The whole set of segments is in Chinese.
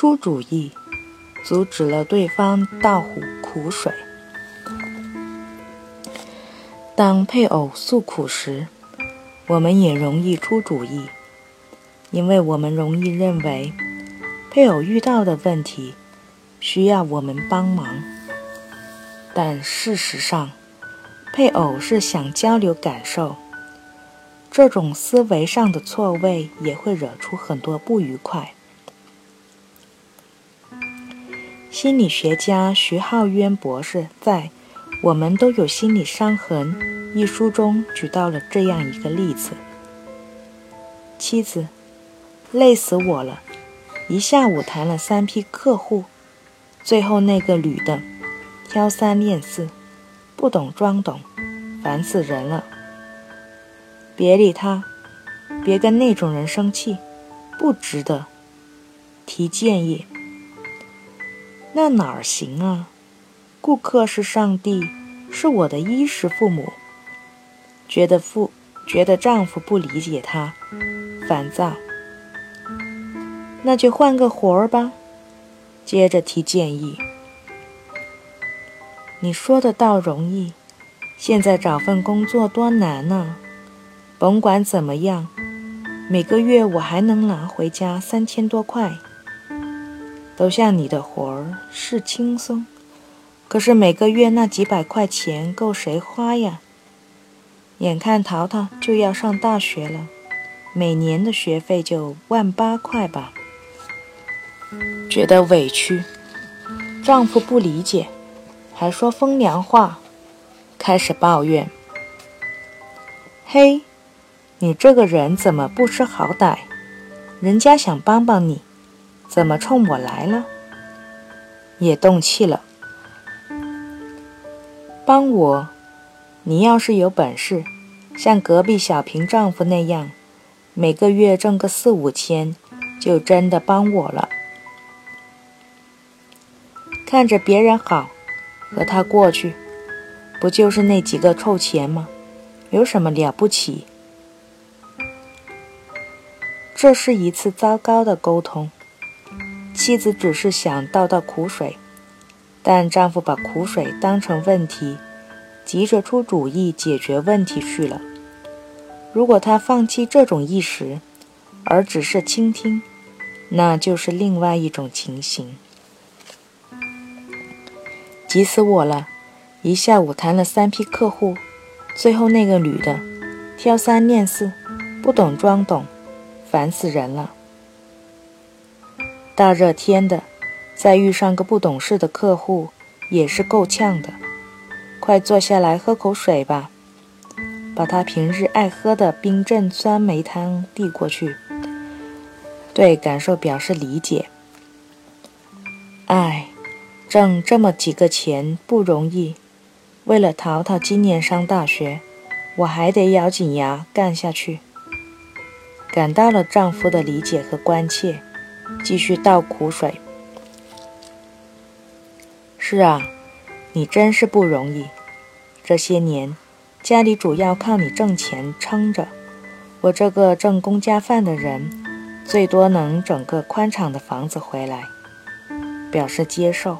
出主意，阻止了对方倒苦苦水。当配偶诉苦时，我们也容易出主意，因为我们容易认为配偶遇到的问题需要我们帮忙。但事实上，配偶是想交流感受。这种思维上的错位也会惹出很多不愉快。心理学家徐浩渊博士在《我们都有心理伤痕》一书中举到了这样一个例子：妻子累死我了，一下午谈了三批客户，最后那个女的挑三拣四，不懂装懂，烦死人了。别理他，别跟那种人生气，不值得。提建议。那哪儿行啊？顾客是上帝，是我的衣食父母。觉得父觉得丈夫不理解她，烦躁。那就换个活儿吧。接着提建议。你说的倒容易，现在找份工作多难呢。甭管怎么样，每个月我还能拿回家三千多块。都像你的活儿是轻松，可是每个月那几百块钱够谁花呀？眼看淘淘就要上大学了，每年的学费就万八块吧。觉得委屈，丈夫不理解，还说风凉话，开始抱怨：“嘿，你这个人怎么不识好歹？人家想帮帮你。”怎么冲我来了？也动气了。帮我！你要是有本事，像隔壁小平丈夫那样，每个月挣个四五千，就真的帮我了。看着别人好，和他过去，不就是那几个臭钱吗？有什么了不起？这是一次糟糕的沟通。妻子只是想倒倒苦水，但丈夫把苦水当成问题，急着出主意解决问题去了。如果他放弃这种意识，而只是倾听，那就是另外一种情形。急死我了！一下午谈了三批客户，最后那个女的挑三拣四，不懂装懂，烦死人了。大热天的，再遇上个不懂事的客户，也是够呛的。快坐下来喝口水吧，把他平日爱喝的冰镇酸梅汤递过去，对感受表示理解。哎，挣这么几个钱不容易，为了淘淘今年上大学，我还得咬紧牙干下去。感到了丈夫的理解和关切。继续倒苦水。是啊，你真是不容易。这些年，家里主要靠你挣钱撑着。我这个挣公家饭的人，最多能整个宽敞的房子回来。表示接受。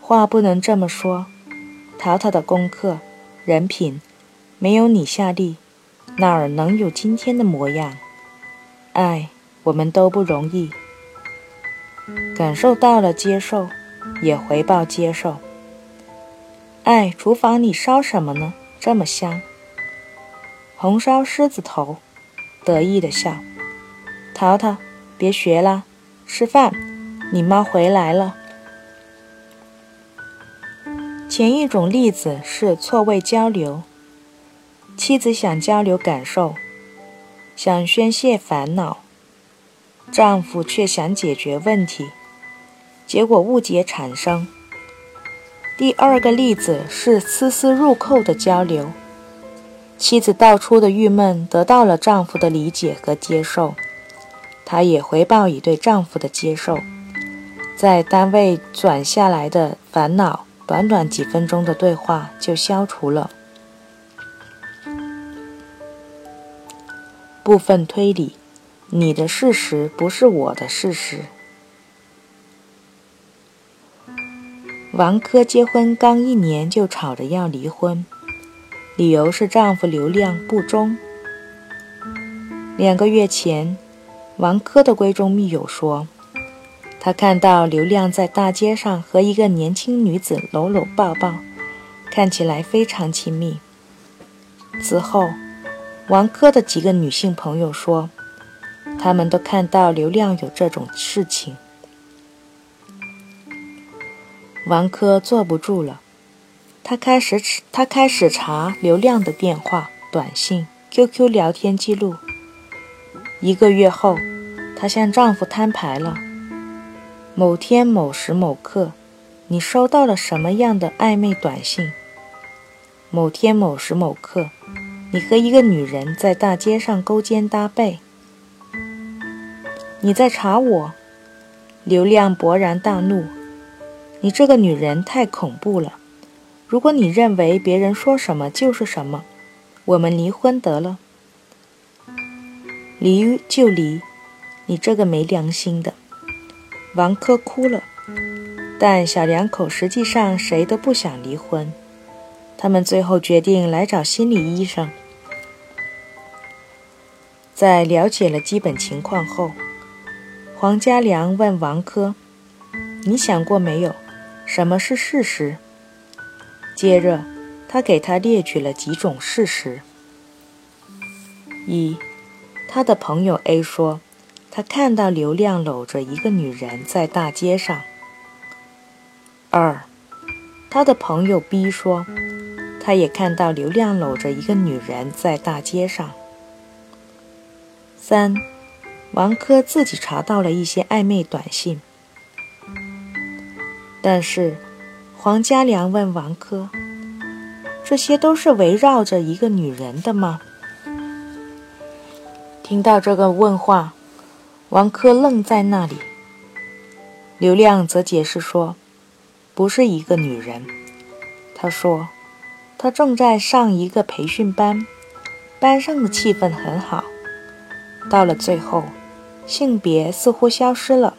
话不能这么说。淘淘的功课、人品，没有你下力，哪儿能有今天的模样？哎。我们都不容易，感受到了接受，也回报接受。哎，厨房里烧什么呢？这么香。红烧狮子头，得意的笑。淘淘，别学了，吃饭。你妈回来了。前一种例子是错位交流，妻子想交流感受，想宣泄烦恼。丈夫却想解决问题，结果误解产生。第二个例子是丝丝入扣的交流，妻子道出的郁闷得到了丈夫的理解和接受，她也回报以对丈夫的接受，在单位转下来的烦恼，短短几分钟的对话就消除了。部分推理。你的事实不是我的事实。王珂结婚刚一年就吵着要离婚，理由是丈夫刘亮不忠。两个月前，王珂的闺中密友说，他看到刘亮在大街上和一个年轻女子搂搂抱抱，看起来非常亲密。此后，王珂的几个女性朋友说，他们都看到刘亮有这种事情。王珂坐不住了，她开始她开始查刘亮的电话、短信、QQ 聊天记录。一个月后，她向丈夫摊牌了：某天某时某刻，你收到了什么样的暧昧短信？某天某时某刻，你和一个女人在大街上勾肩搭背。你在查我？刘亮勃然大怒。你这个女人太恐怖了！如果你认为别人说什么就是什么，我们离婚得了。离就离，你这个没良心的！王珂哭了，但小两口实际上谁都不想离婚。他们最后决定来找心理医生。在了解了基本情况后，黄家良问王珂：“你想过没有？”什么是事实？接着，他给他列举了几种事实：一，他的朋友 A 说，他看到刘亮搂着一个女人在大街上；二，他的朋友 B 说，他也看到刘亮搂着一个女人在大街上；三，王珂自己查到了一些暧昧短信。但是，黄家良问王珂：“这些都是围绕着一个女人的吗？”听到这个问话，王珂愣在那里。刘亮则解释说：“不是一个女人。”他说：“他正在上一个培训班，班上的气氛很好。到了最后，性别似乎消失了，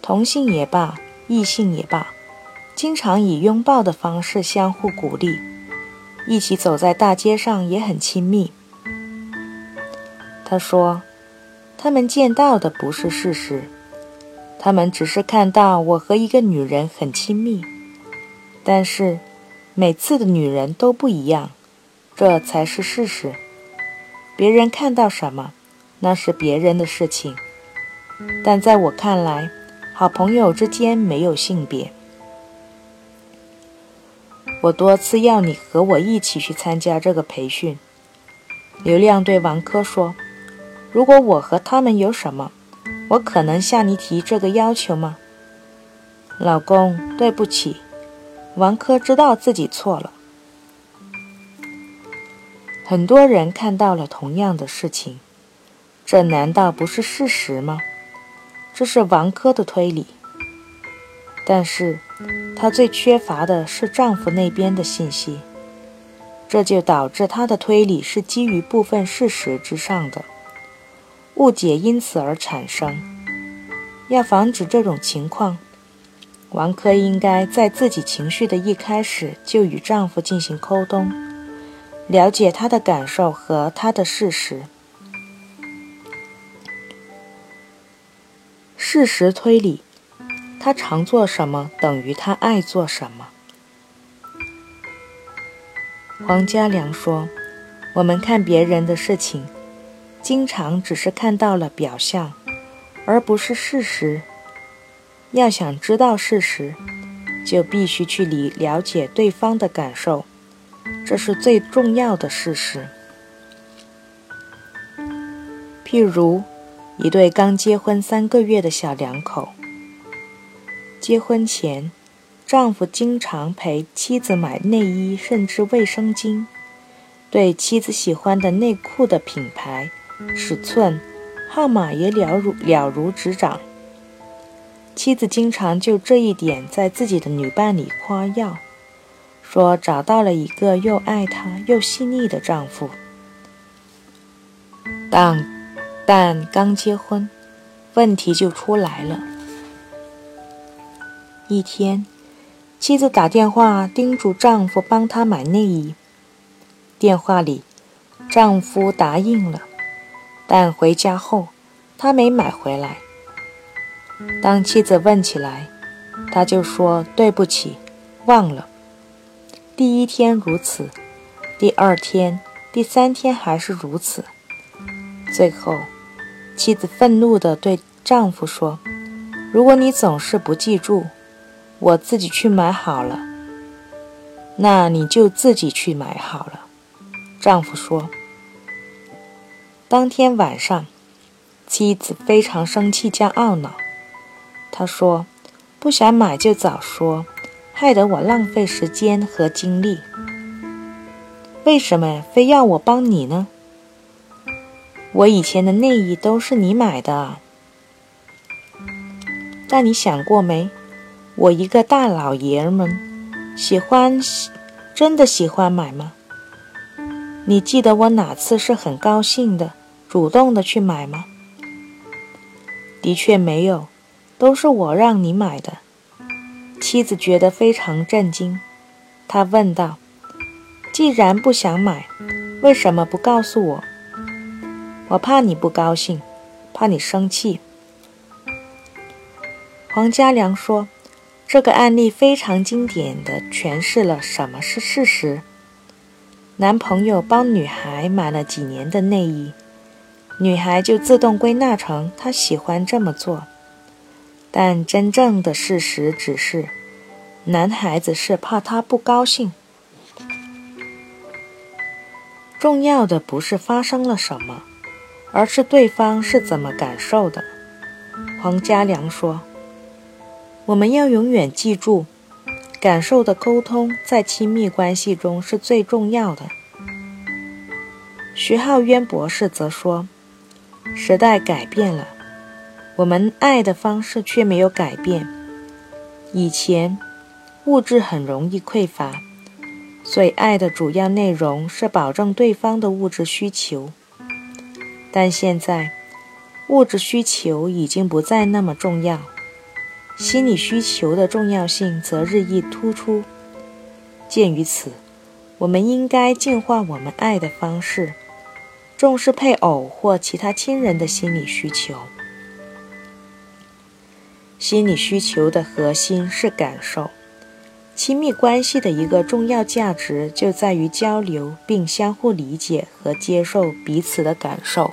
同性也罢。”异性也罢，经常以拥抱的方式相互鼓励，一起走在大街上也很亲密。他说：“他们见到的不是事实，他们只是看到我和一个女人很亲密。但是，每次的女人都不一样，这才是事实。别人看到什么，那是别人的事情。但在我看来。”好朋友之间没有性别。我多次要你和我一起去参加这个培训。刘亮对王珂说：“如果我和他们有什么，我可能向你提这个要求吗？”老公，对不起。王珂知道自己错了。很多人看到了同样的事情，这难道不是事实吗？这是王珂的推理，但是她最缺乏的是丈夫那边的信息，这就导致她的推理是基于部分事实之上的，误解因此而产生。要防止这种情况，王珂应该在自己情绪的一开始就与丈夫进行沟通，了解他的感受和他的事实。事实推理，他常做什么等于他爱做什么。黄家良说：“我们看别人的事情，经常只是看到了表象，而不是事实。要想知道事实，就必须去理了解对方的感受，这是最重要的事实。譬如。”一对刚结婚三个月的小两口，结婚前，丈夫经常陪妻子买内衣，甚至卫生巾，对妻子喜欢的内裤的品牌、尺寸、号码也了如了如指掌。妻子经常就这一点在自己的女伴里夸耀，说找到了一个又爱她又细腻的丈夫。当但刚结婚，问题就出来了。一天，妻子打电话叮嘱丈夫帮她买内衣。电话里，丈夫答应了，但回家后，他没买回来。当妻子问起来，他就说：“对不起，忘了。”第一天如此，第二天、第三天还是如此。最后，妻子愤怒地对丈夫说：“如果你总是不记住，我自己去买好了。那你就自己去买好了。”丈夫说：“当天晚上，妻子非常生气加懊恼。她说：‘不想买就早说。’”害得我浪费时间和精力，为什么非要我帮你呢？我以前的内衣都是你买的，但你想过没？我一个大老爷们，喜欢真的喜欢买吗？你记得我哪次是很高兴的、主动的去买吗？的确没有，都是我让你买的。妻子觉得非常震惊，她问道：“既然不想买，为什么不告诉我？我怕你不高兴，怕你生气。”黄家良说：“这个案例非常经典的诠释了什么是事实。男朋友帮女孩买了几年的内衣，女孩就自动归纳成他喜欢这么做。”但真正的事实只是，男孩子是怕他不高兴。重要的不是发生了什么，而是对方是怎么感受的。黄家良说：“我们要永远记住，感受的沟通在亲密关系中是最重要的。”徐浩渊博士则说：“时代改变了。”我们爱的方式却没有改变。以前，物质很容易匮乏，所以爱的主要内容是保证对方的物质需求。但现在，物质需求已经不再那么重要，心理需求的重要性则日益突出。鉴于此，我们应该净化我们爱的方式，重视配偶或其他亲人的心理需求。心理需求的核心是感受。亲密关系的一个重要价值就在于交流，并相互理解和接受彼此的感受。